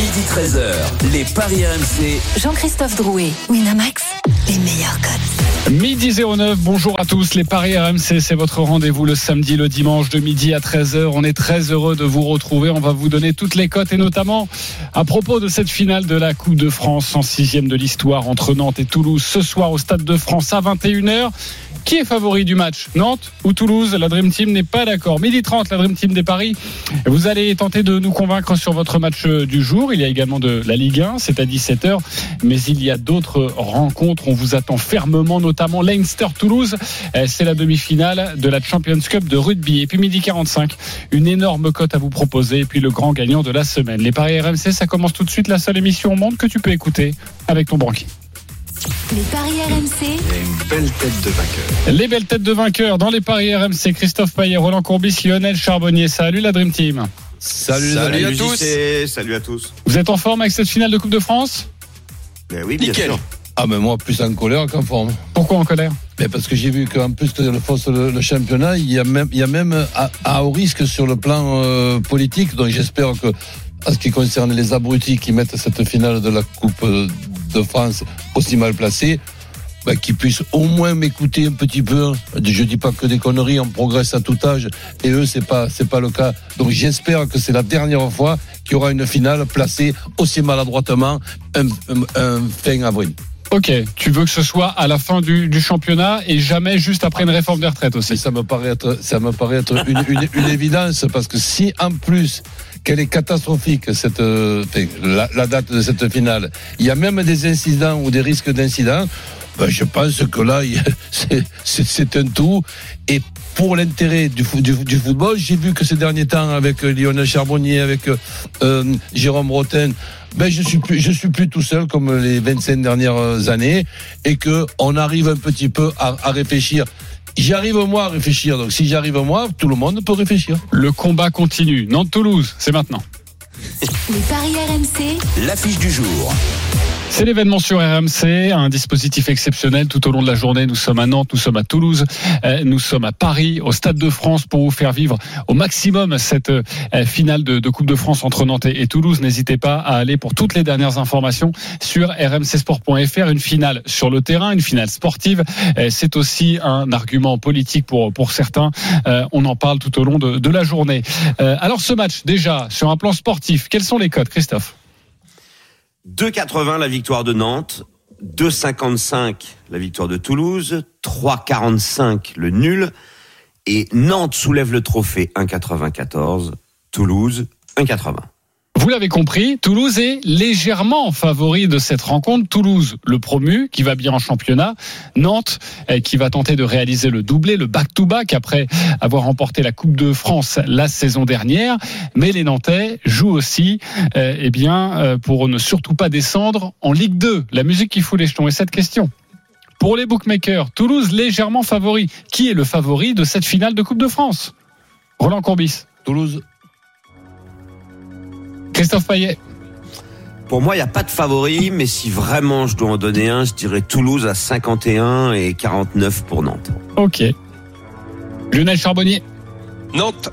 Midi 13h, les Paris RMC. Jean-Christophe Drouet, Winamax, les meilleurs codes. Midi 09, bonjour à tous. Les Paris RMC, c'est votre rendez-vous le samedi, le dimanche de midi à 13h. On est très heureux de vous retrouver. On va vous donner toutes les cotes et notamment à propos de cette finale de la Coupe de France en sixième de l'histoire entre Nantes et Toulouse ce soir au Stade de France à 21h. Qui est favori du match Nantes ou Toulouse? La Dream Team n'est pas d'accord. Midi 30, la Dream Team des Paris. Vous allez tenter de nous convaincre sur votre match du jour. Il y a également de la Ligue 1, c'est à 17h. Mais il y a d'autres rencontres. On vous attend fermement, notamment Leinster-Toulouse. Euh, C'est la demi-finale de la Champions Cup de rugby. Et puis midi 45, une énorme cote à vous proposer. Et puis le grand gagnant de la semaine. Les Paris RMC, ça commence tout de suite. La seule émission au monde que tu peux écouter avec ton banquier. Les paris RMC, Les belles têtes de vainqueurs dans les paris RMC, Christophe Payet, Roland Courbis, Lionel Charbonnier. Salut la Dream Team. Salut, Salut à tous. Salut à tous. Vous êtes en forme avec cette finale de Coupe de France? Ben oui, bien Nickel. sûr. Ah mais moi plus en colère qu'en forme. Pourquoi en colère? Mais parce que j'ai vu qu'en plus que le force le, le championnat, il y a même il y a même à, à haut risque sur le plan euh, politique. Donc j'espère que en ce qui concerne les abrutis qui mettent cette finale de la Coupe euh, de France aussi mal placée, bah, qu'ils puissent au moins m'écouter un petit peu. Je dis pas que des conneries, on progresse à tout âge, et eux c'est pas c'est pas le cas. Donc j'espère que c'est la dernière fois qu'il y aura une finale placée aussi maladroitement un, un- un fin avril. Ok, tu veux que ce soit à la fin du, du championnat et jamais juste après une réforme des retraites Mais aussi. ça me paraît être, ça me paraît être une, une, une évidence parce que si en plus qu'elle est catastrophique cette euh, la, la date de cette finale, il y a même des incidents ou des risques d'incidents. Ben, je pense que là, c'est- un tout. Et pour l'intérêt du, du, du football, j'ai vu que ces derniers temps, avec euh, Lionel Charbonnier, avec euh, euh, Jérôme Roten, ben je suis plus, je suis plus tout seul comme les 25 dernières années, et que on arrive un petit peu à, à réfléchir. J'y arrive moi à réfléchir, donc si j'arrive moi, tout le monde peut réfléchir. Le combat continue. Nantes-Toulouse, c'est maintenant. les paris RMC, L'affiche du jour. C'est l'événement sur RMC, un dispositif exceptionnel tout au long de la journée. Nous sommes à Nantes, nous sommes à Toulouse, euh, nous sommes à Paris, au Stade de France pour vous faire vivre au maximum cette euh, finale de, Coupe de France entre Nantes et Toulouse. N'hésitez pas à aller pour toutes les dernières informations sur rmcsport.fr. Une finale sur le terrain, une finale sportive. Euh, C'est aussi un argument politique pour, pour certains. On en parle tout au long de, de la journée. Alors ce match, déjà, sur un plan sportif, quels sont les codes, Christophe? 2,80 la victoire de Nantes, 2,55 la victoire de Toulouse, 3,45 le nul, et Nantes soulève le trophée 1,94, Toulouse 1,80. Vous l'avez compris, Toulouse est légèrement favori de cette rencontre. Toulouse, le promu, qui va bien en championnat. Nantes, eh, qui va tenter de réaliser le doublé, le back-to-back, après avoir remporté la Coupe de France la saison dernière. Mais les Nantais jouent aussi euh, eh bien, euh, pour ne surtout pas descendre en Ligue 2. La musique qui fout les jetons. Et cette question pour les bookmakers, Toulouse légèrement favori. Qui est le favori de cette finale de Coupe de France? Roland Courbis, Toulouse, Christophe Payet. Pour moi, il n'y a pas de favori, mais si vraiment je dois en donner un, je dirais Toulouse à 51 et 49 pour Nantes. Ok. Lionel Charbonnier. Nantes.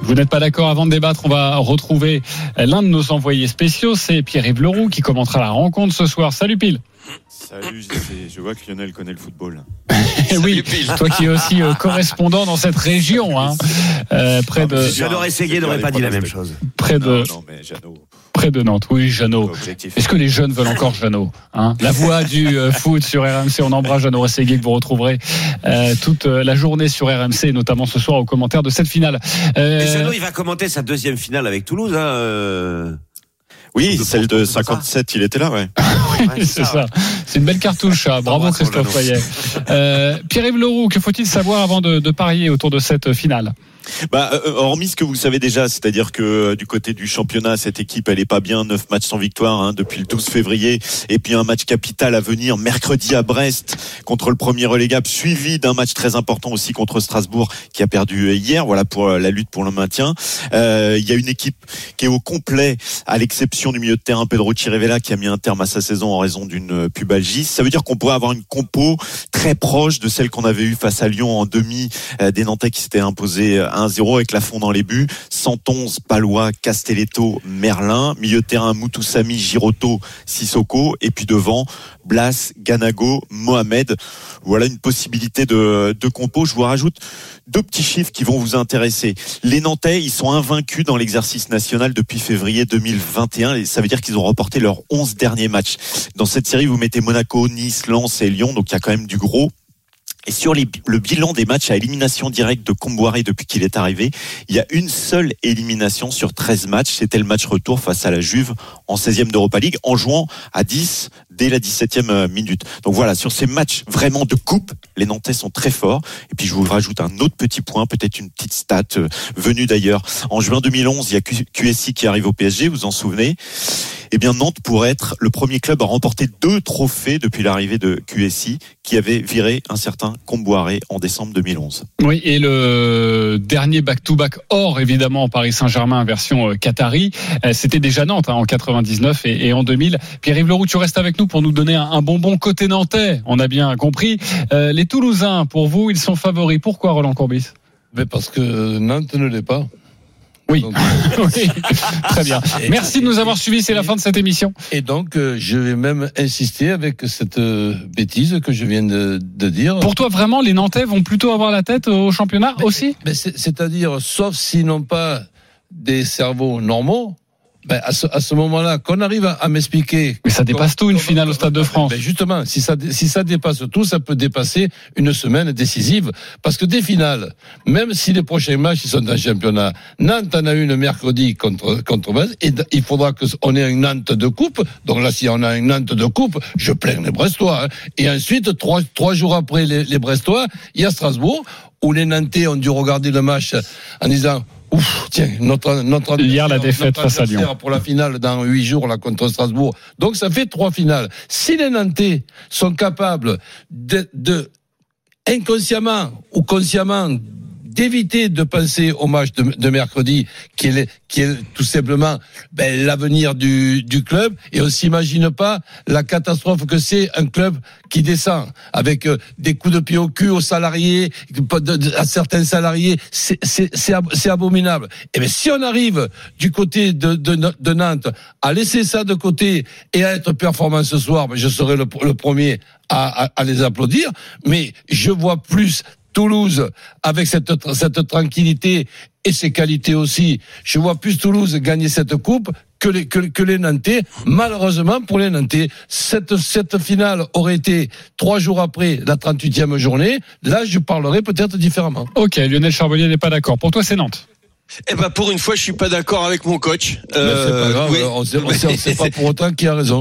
Vous n'êtes pas d'accord avant de débattre, on va retrouver l'un de nos envoyés spéciaux, c'est Pierre-Yves Leroux qui commentera la rencontre ce soir. Salut Pile. Salut, je vois que Lionel connaît le football. Eh oui, Pile. toi qui es aussi euh, correspondant dans cette région, hein, euh, près de J'adore essayer, n'aurait pas dit la même chose. près de Non, non, mais Jeannot, près de Nantes. Oui, Jeannot. objectif. Est-ce que les jeunes veulent encore Jeannot hein? La voix du euh, foot sur RMC, on embrasse Jeannot Rességuier que vous retrouverez euh, toute euh, la journée sur RMC, notamment ce soir au commentaire de cette finale. Euh, Et Jeannot, il va commenter sa deuxième finale avec Toulouse. Hein, euh, Oui, de celle de c'est ça 57, il était là, ouais. ouais, c'est ça. C'est une belle cartouche. ça. Bravo Christophe. Payet. Euh, Pierre-Yves Leroux, que faut-il savoir avant de, de parier autour de cette finale? Bah, euh, hormis ce que vous savez déjà, c'est-à-dire que euh, du côté du championnat, cette équipe, elle est pas bien, neuf matchs sans victoire hein, depuis le 12 février, et puis un match capital à venir mercredi à Brest contre le premier relégable, suivi d'un match très important aussi contre Strasbourg qui a perdu euh, hier. Voilà pour euh, la lutte pour le maintien. Euh, Il y a une équipe qui est au complet, à l'exception du milieu de terrain Pedro Chirivella qui a mis un terme à sa saison en raison d'une euh, pubalgie. Ça veut dire qu'on pourrait avoir une compo très proche de celle qu'on avait eue face à Lyon en demi euh, des Nantais qui s'étaient imposés euh, 1-0 avec la fond dans les buts. 111, Palois, Castelletto, Merlin. Milieu terrain, Moutoussami, Giroto, Sissoko. Et puis devant, Blas, Ganago, Mohamed. Voilà une possibilité de, de compo. Je vous rajoute deux petits chiffres qui vont vous intéresser. Les Nantais, ils sont invaincus dans l'exercice national depuis février 2021 et ça veut dire qu'ils ont remporté leurs 11 derniers matchs. Dans cette série, vous mettez Monaco, Nice, Lens et Lyon, donc il y a quand même du gros. Et sur le bilan des matchs à élimination directe de Comboiré depuis qu'il est arrivé, il y a une seule élimination sur 13 matchs. C'était le match retour face à la Juve en 16e d'Europa League en jouant à 10 dès la 17e minute. Donc voilà, sur ces matchs vraiment de coupe, les Nantais sont très forts. Et puis je vous rajoute un autre petit point, peut-être une petite stat euh, venue d'ailleurs. En juin 2011, il y a QSI qui arrive au PSG, vous vous en souvenez? Eh bien Nantes pourrait être le premier club à remporter deux trophées depuis l'arrivée de QSI qui avait viré un certain Comboiré en décembre 2011. Oui, et le dernier back-to-back hors, évidemment, Paris Saint-Germain version euh, Qatari, euh, c'était déjà Nantes hein, en 99 et, et en 2000. Pierre-Yves Leroux, tu restes avec nous pour nous donner un, bonbon côté nantais, on a bien compris. Euh, les Toulousains, pour vous, ils sont favoris. Pourquoi, Roland Courbis? Mais parce que Nantes ne l'est pas. Oui. Donc, Oui, très bien. Merci de nous avoir suivis, c'est la fin de cette émission. et donc, euh, je vais même insister avec cette euh, bêtise que je viens de, de dire. Pour toi, vraiment, les Nantais vont plutôt avoir la tête au championnat aussi? Mais C'est-à-dire, sauf s'ils n'ont pas des cerveaux normaux, ben à ce, à ce moment-là, qu'on arrive à, à m'expliquer. Mais ça dépasse tout, une finale au Stade de France. Ben justement, si ça, si ça dépasse tout, ça peut dépasser une semaine décisive. Parce que des finales, même si les prochains matchs ils sont dans le championnat, Nantes en a une mercredi contre, contre Brest, et il faudra qu'on ait une Nantes de coupe. Donc là, si on a une Nantes de coupe, je plains les Brestois. hein. Et ensuite, trois, trois jours après les, les Brestois, il y a Strasbourg, où les Nantais ont dû regarder le match en disant, Ouf, tiens, notre, notre Hier, la notre défaite face à Lyon. pour la finale dans huit jours là contre Strasbourg. Donc ça fait trois finales. Si les Nantais sont capables de, de inconsciemment ou consciemment d'éviter de penser au match de, de mercredi, qui est, qui est tout simplement ben, l'avenir du, du club, et on s'imagine pas la catastrophe que c'est un club qui descend avec euh, des coups de pied au cul aux salariés, à certains salariés, c'est c'est- c'est ab- c'est abominable. Et bien si on arrive du côté de, de, de Nantes à laisser ça de côté et à être performant ce soir, ben, je serai le, le premier à, à, à les applaudir. Mais je vois plus Toulouse avec cette, tranquillité et ses qualités aussi. Je vois plus Toulouse gagner cette coupe que les, que, que les Nantais. Malheureusement pour les Nantais, cette, cette finale aurait été trois jours après la 38e journée. Là, je parlerai peut-être différemment. Ok, Lionel Charbonnier n'est pas d'accord. Pour toi, c'est Nantes. Eh ben pour une fois, je suis pas d'accord avec mon coach. Mais c'est pas grave, oui. on sait, on sait- on sait pas pour autant qui a raison.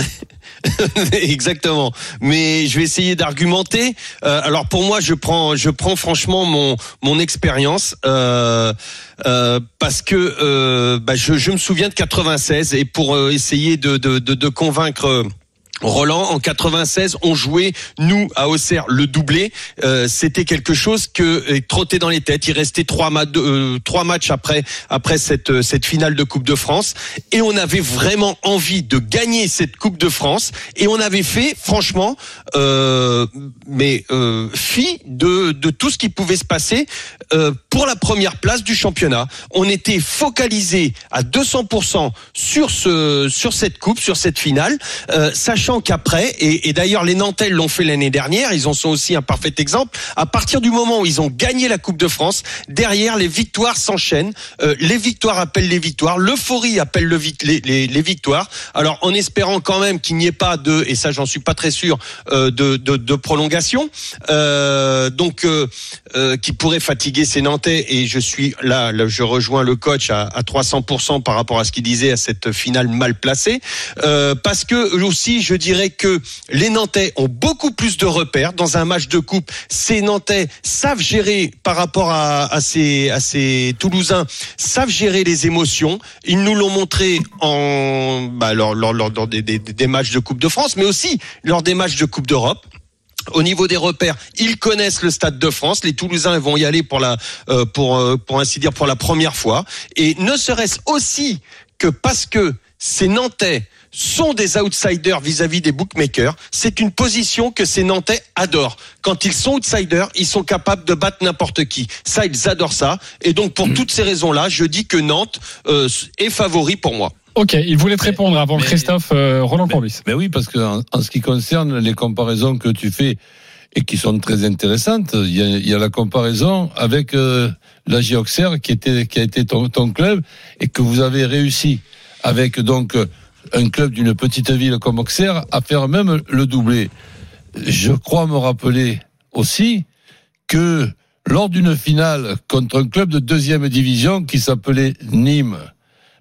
Exactement. Mais je vais essayer d'argumenter. Euh, alors pour moi, je prends, je prends franchement mon mon expérience euh, euh, parce que euh, bah, je, je me souviens de 96 et pour euh, essayer de de, de, de convaincre. Roland, en 96, on jouait nous à Auxerre le doublé. Euh, C'était quelque chose que euh, trottait dans les têtes. Il restait trois, ma- euh, trois matchs après après cette euh, cette finale de Coupe de France, et on avait vraiment envie de gagner cette Coupe de France. Et on avait fait, franchement, euh, mais fi de de tout ce qui pouvait se passer pour la première place du championnat. On était focalisé à 200% sur ce sur cette coupe, sur cette finale, euh, qu'après, et, d'ailleurs les Nantais l'ont fait l'année dernière, ils en sont aussi un parfait exemple. À partir du moment où ils ont gagné la Coupe de France, derrière les victoires s'enchaînent, euh, les victoires appellent les victoires, l'euphorie appelle les, victoires. Alors en espérant quand même qu'il n'y ait pas de, et ça j'en suis pas très sûr, euh, de, prolongation, euh, donc qui pourrait fatiguer ces Nantais. Et je suis là, je rejoins le coach à, à 300% par rapport à ce qu'il disait à cette finale mal placée, parce que aussi je dirais que les Nantais ont beaucoup plus de repères dans un match de coupe. Ces Nantais savent gérer par rapport à, ces, Toulousains, savent gérer les émotions. Ils nous l'ont montré bah, lors, des matchs de Coupe de France, mais aussi lors des matchs de Coupe d'Europe. Au niveau des repères, ils connaissent le Stade de France. Les Toulousains vont y aller pour la, euh, pour, euh, pour ainsi dire, pour la première fois. Et ne serait-ce aussi que parce que ces Nantais sont des outsiders vis-à-vis des bookmakers. C'est une position que ces Nantais adorent. Quand ils sont outsiders, ils sont capables de battre n'importe qui. Ça, ils adorent ça. Et donc, pour toutes ces raisons-là, je dis que Nantes euh, est favori pour moi. Ok, il voulait te répondre avant mais- Christophe euh, Roland Courbis. Mais oui, parce que en, en ce qui concerne les comparaisons que tu fais et qui sont très intéressantes, il y a, il y a la comparaison avec euh, la Auxerre qui était qui a été ton, ton club et que vous avez réussi avec donc euh, un club d'une petite ville comme Auxerre à faire même le doublé. Je crois me rappeler aussi que lors d'une finale contre un club de deuxième division qui s'appelait Nîmes,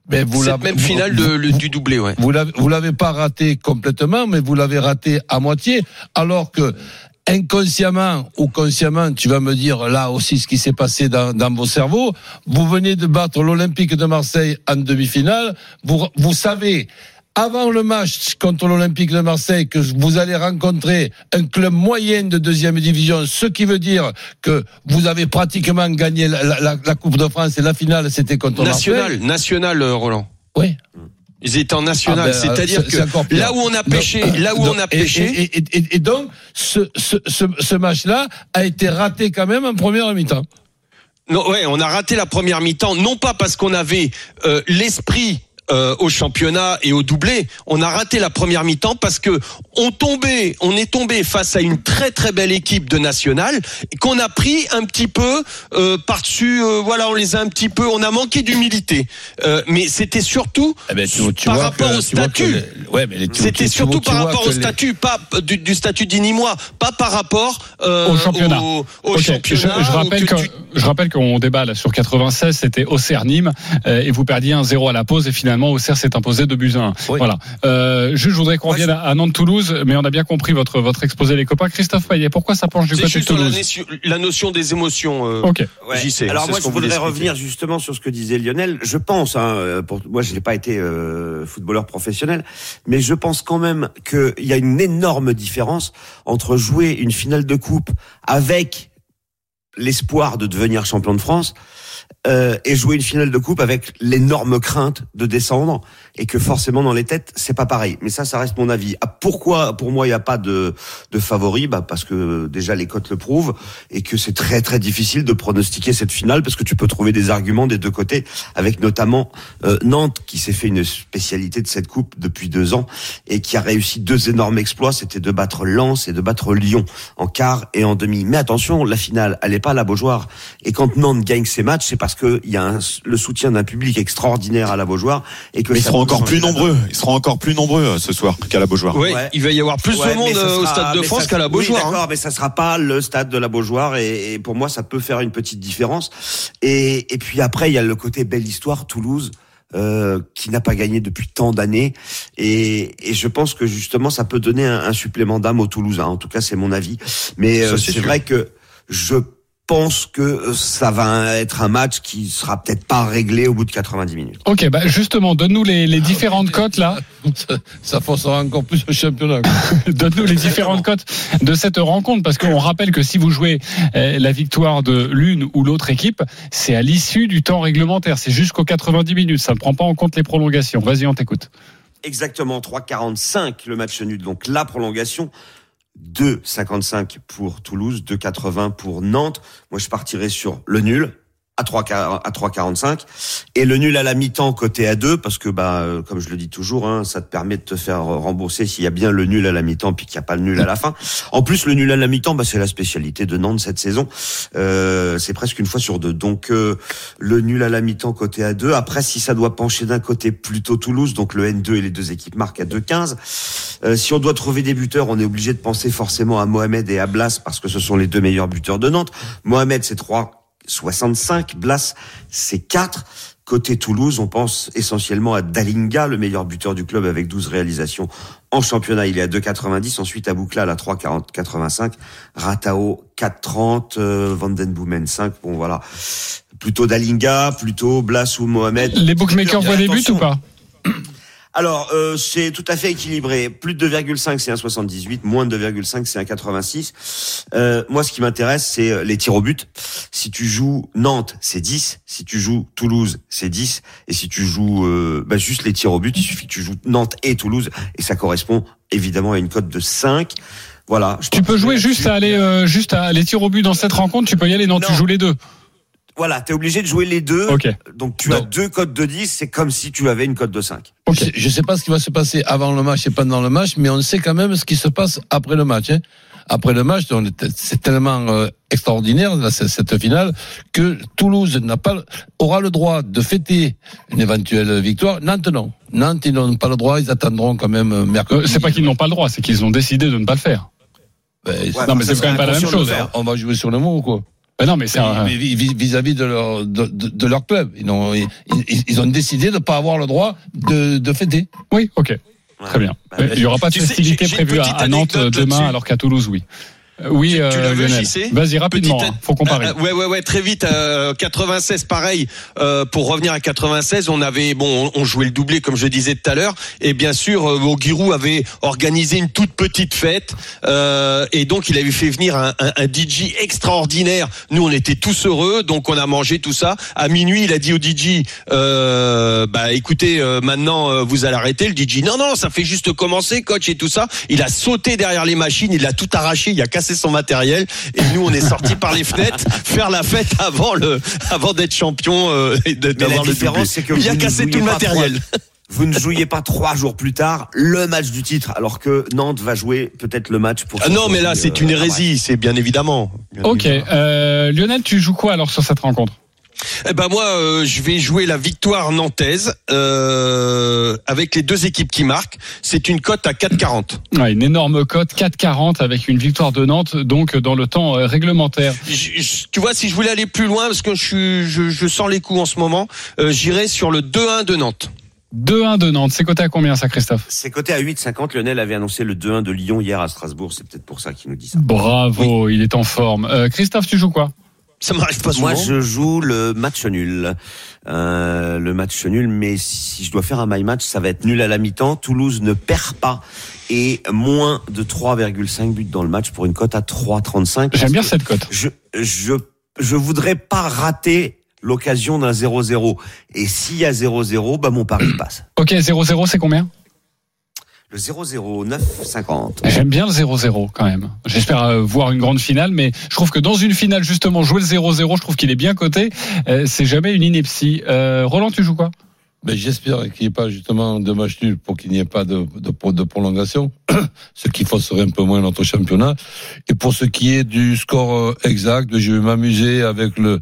ben vous Cette l'avez- même finale de- le- du doublé, ouais. vous l'avez, vous l'avez pas raté complètement, mais vous l'avez raté à moitié, alors que inconsciemment ou consciemment, tu vas me dire là aussi ce qui s'est passé dans, dans vos cerveaux. Vous venez de battre l'Olympique de Marseille en demi-finale. Vous, vous savez. Avant le match contre l'Olympique de Marseille, que vous allez rencontrer un club moyen de deuxième division, ce qui veut dire que vous avez pratiquement gagné la, la- la Coupe de France et la finale, c'était contre National, Marseille. national, euh, Roland. Oui. Ils étaient en national, Ah ben, c'est-à-dire que là où on a Donc, pêché, là où donc, on a pêché, Et, et- et- et donc, ce, ce, ce, ce match-là a été raté quand même en première mi-temps. Non, ouais, on a raté la première mi-temps, non pas parce qu'on avait euh, l'esprit euh, au championnat et au doublé, on a raté la première mi-temps parce que on tombait, on est tombé face à une très très belle équipe de nationale et qu'on a pris un petit peu euh, par-dessus, euh, voilà, on les a un petit peu, on a manqué d'humilité. Euh, mais c'était surtout Eh ben, tu- tu par rapport que- au statut. les- ouais, mais les- tu- C'était tu surtout vois- par rapport au les- statut, pas du, du statut d'Inimois, pas par rapport euh, Au championnat. Au, championnat. je, je rappelle que que, tu- je rappelle qu'on débat là sur 96, c'était Auxerre Nîmes euh, et vous perdiez un 0 à la pause et finalement Auxerre s'est imposé de buts à 1. Oui. Voilà. Euh, juste, je voudrais qu'on revienne à, à Nantes-Toulouse, mais on a bien compris votre votre exposé les copains. Christophe Payet, pourquoi ça penche du côté de juste la, Toulouse notion- la notion des émotions. euh, Ok. Ouais. J'y sais, Alors moi, je voudrais revenir justement sur ce que disait Lionel. Je pense, hein, euh, pour, moi, je n'ai pas été euh, footballeur professionnel, mais je pense quand même qu'il y a une énorme différence entre jouer une finale de coupe avec l'espoir de devenir champion de France euh, et jouer une finale de coupe avec l'énorme crainte de descendre et que forcément dans les têtes c'est pas pareil. Mais ça, ça reste mon avis. Ah, pourquoi pour moi il n'y a pas de de favori? Bah parce que déjà les cotes le prouvent et que c'est très très difficile de pronostiquer cette finale parce que tu peux trouver des arguments des deux côtés avec notamment euh, Nantes qui s'est fait une spécialité de cette coupe depuis deux ans et qui a réussi deux énormes exploits, c'était de battre Lens et de battre Lyon en quart et en demi. Mais attention, la finale, elle est pas à la Beaujoire. Et quand Nantes gagne ses matchs, c'est parce que il y a un- le soutien d'un public extraordinaire à la Beaujoire et que Mais ils seront encore plus nombreux. Ils seront encore plus nombreux euh, ce soir qu'à la Beaujoire. Ouais. il va y avoir plus Ouais, de monde euh, au Stade de France qu'à la Beaujoire. Oui, hein. d'accord, mais ça sera pas le stade de la Beaujoire et, et pour moi ça peut faire une petite différence. Et, et puis après il y a le côté belle histoire Toulouse. euh, qui n'a pas gagné depuis tant d'années et, et je pense que justement ça peut donner un, un supplément d'âme aux Toulousains. En tout cas c'est mon avis. Mais euh, c'est vrai que je pense que ça va être un match qui sera peut-être pas réglé au bout de 90 minutes. Ok, bah justement, donne-nous les, les différentes cotes là. Ça, ça forcera encore plus le championnat. Donne-nous les différentes cotes de cette rencontre, parce qu'on rappelle que si vous jouez euh, la victoire de l'une ou l'autre équipe, c'est à l'issue du temps réglementaire. C'est jusqu'aux 90 minutes. Ça ne prend pas en compte les prolongations. Vas-y, on t'écoute. Exactement 3,45 le match nul. Donc la prolongation. 2,55 pour Toulouse, 2,80 pour Nantes. Moi, je partirais sur le nul à 3 à 3,45 et le nul à la mi-temps côté à 2 parce que bah euh, comme je le dis toujours hein, ça te permet de te faire rembourser s'il y a bien le nul à la mi-temps puis qu'il n'y a pas le nul à la fin. En plus le nul à la mi-temps bah c'est la spécialité de Nantes cette saison. Euh, c'est presque une fois sur deux. Donc euh, le nul à la mi-temps côté à 2 après si ça doit pencher d'un côté plutôt Toulouse donc le N2 et les deux équipes marquent à 2,15. Euh, si on doit trouver des buteurs, on est obligé de penser forcément à Mohamed et à Blas parce que ce sont les deux meilleurs buteurs de Nantes. Mohamed c'est 3 65. Blas, c'est 4. Côté Toulouse, on pense essentiellement à Dalinga, le meilleur buteur du club avec 12 réalisations en championnat. Il est à 2,90. Ensuite, Abouklal à 3,85. Ratao 4,30. Euh, Vandenboomen 5. Bon, voilà. Plutôt Dalinga, plutôt Blas ou Mohamed. Les bookmakers voient des buts ou pas? Alors, euh, c'est tout à fait équilibré. Plus de 2,5, c'est un 78. Moins de 2,5, c'est un 86. Euh, moi, ce qui m'intéresse, c'est euh, les tirs au but. Si tu joues Nantes, c'est 10. Si tu joues Toulouse, c'est 10. Et si tu joues euh, bah, juste les tirs au but, il suffit que tu joues Nantes et Toulouse. Et ça correspond évidemment à une cote de 5. Voilà. Je Tu peux jouer juste à aller euh, juste à les tirs au but dans cette rencontre. Tu peux y aller. Non, tu Non. joues les deux. Voilà, t'es obligé de jouer les deux. Donc tu as deux cotes de 10. C'est comme si tu avais une cote de 5. Ok. Je ne sais pas ce qui va se passer avant le match et pendant le match, mais on sait quand même ce qui se passe après le match. hein. Après le match, c'est tellement euh, extraordinaire cette finale que Toulouse n'a pas, aura le droit de fêter une éventuelle victoire. Nantes non. Nantes ils n'ont pas le droit, ils attendront quand même euh, mercredi. Euh, c'est pas qu'ils n'ont pas le droit, c'est qu'ils ont décidé de ne pas le faire. Ben, Ouais, non, mais c'est quand même pas la même chose. on va jouer sur le mot ou quoi Ben non, mais c'est un- vis-à-vis de leur de, de- de leur club, ils ont ils, ont décidé de ne pas avoir le droit de, de fêter. Oui, ok. Très bien. Bah, Il n'y aura pas de tu festivité prévue à, Nantes demain, alors qu'à Toulouse, oui. Euh, Oui, Tu- tu euh, Vas-y, rapidement. Petite- faut comparer. Euh, ouais, ouais, ouais, très vite. Euh, 96, pareil. Euh, pour revenir à 96, on avait, bon, on, jouait le doublé comme je disais tout à l'heure, et bien sûr, euh, Ogirou avait organisé une toute petite fête, euh, et donc il avait fait venir un, un, un DJ extraordinaire. Nous, on était tous heureux, donc on a mangé tout ça. À minuit, il a dit au DJ, euh, bah écoutez, euh, maintenant euh, vous allez arrêter. Le DJ, non, non, ça fait juste commencer, coach et tout ça. Il a sauté derrière les machines, il a tout arraché, il a cassé son matériel, et nous, on est sortis par les fenêtres faire la fête avant le, avant d'être champion euh, et d'avoir le différence, c'est que il a vous ne cassé jouiez tout le pas matériel. Vous ne jouiez pas trois jours plus tard le match du titre, alors que Nantes va jouer peut-être le match pour. Ah non, mais là, c'est une euh, hérésie, c'est bien évidemment. Bien Ok. évidemment. Euh, Lionel, tu joues quoi alors sur cette rencontre? Eh ben moi, euh, je vais jouer la victoire nantaise euh, avec les deux équipes qui marquent. C'est une cote à 4,40. ouais, Une énorme cote, 4,40 avec une victoire de Nantes, donc dans le temps euh, réglementaire. Je- je- tu vois, si je voulais aller plus loin, parce que je, suis, je, je sens les coups en ce moment, euh, j'irais sur le 2-1 de Nantes. 2-1 de Nantes. C'est coté à combien ça, Christophe? C'est coté à 8,50. Lionel avait annoncé le 2-1 de Lyon hier à Strasbourg. C'est peut-être pour ça qu'il nous dit ça. Bravo, il est en forme. Euh, Christophe, tu joues quoi? Ça m'arrive pas souvent. Moi, je joue le match nul. Euh, le match nul, mais si je dois faire un my match, ça va être nul à la mi-temps. Toulouse ne perd pas et moins de 3,5 buts dans le match pour une cote à 3,35. J'aime bien cette cote. Je, je, je voudrais pas rater l'occasion d'un 0-0. Et s'il y a 0-0, bah mon pari passe. Ok, 0-0, c'est combien? Le 0-0, 9,50. J'aime bien le 0-0 quand même. J'espère euh, voir une grande finale, mais je trouve que dans une finale, justement, jouer le 0-0, je trouve qu'il est bien coté. Euh, c'est jamais une ineptie. Euh, Roland, tu joues quoi? Ben, j'espère qu'il n'y ait pas justement de match nul pour qu'il n'y ait pas de, de, de prolongation, ce qui fausserait un peu moins notre championnat. Et pour ce qui est du score euh, exact, je vais m'amuser avec le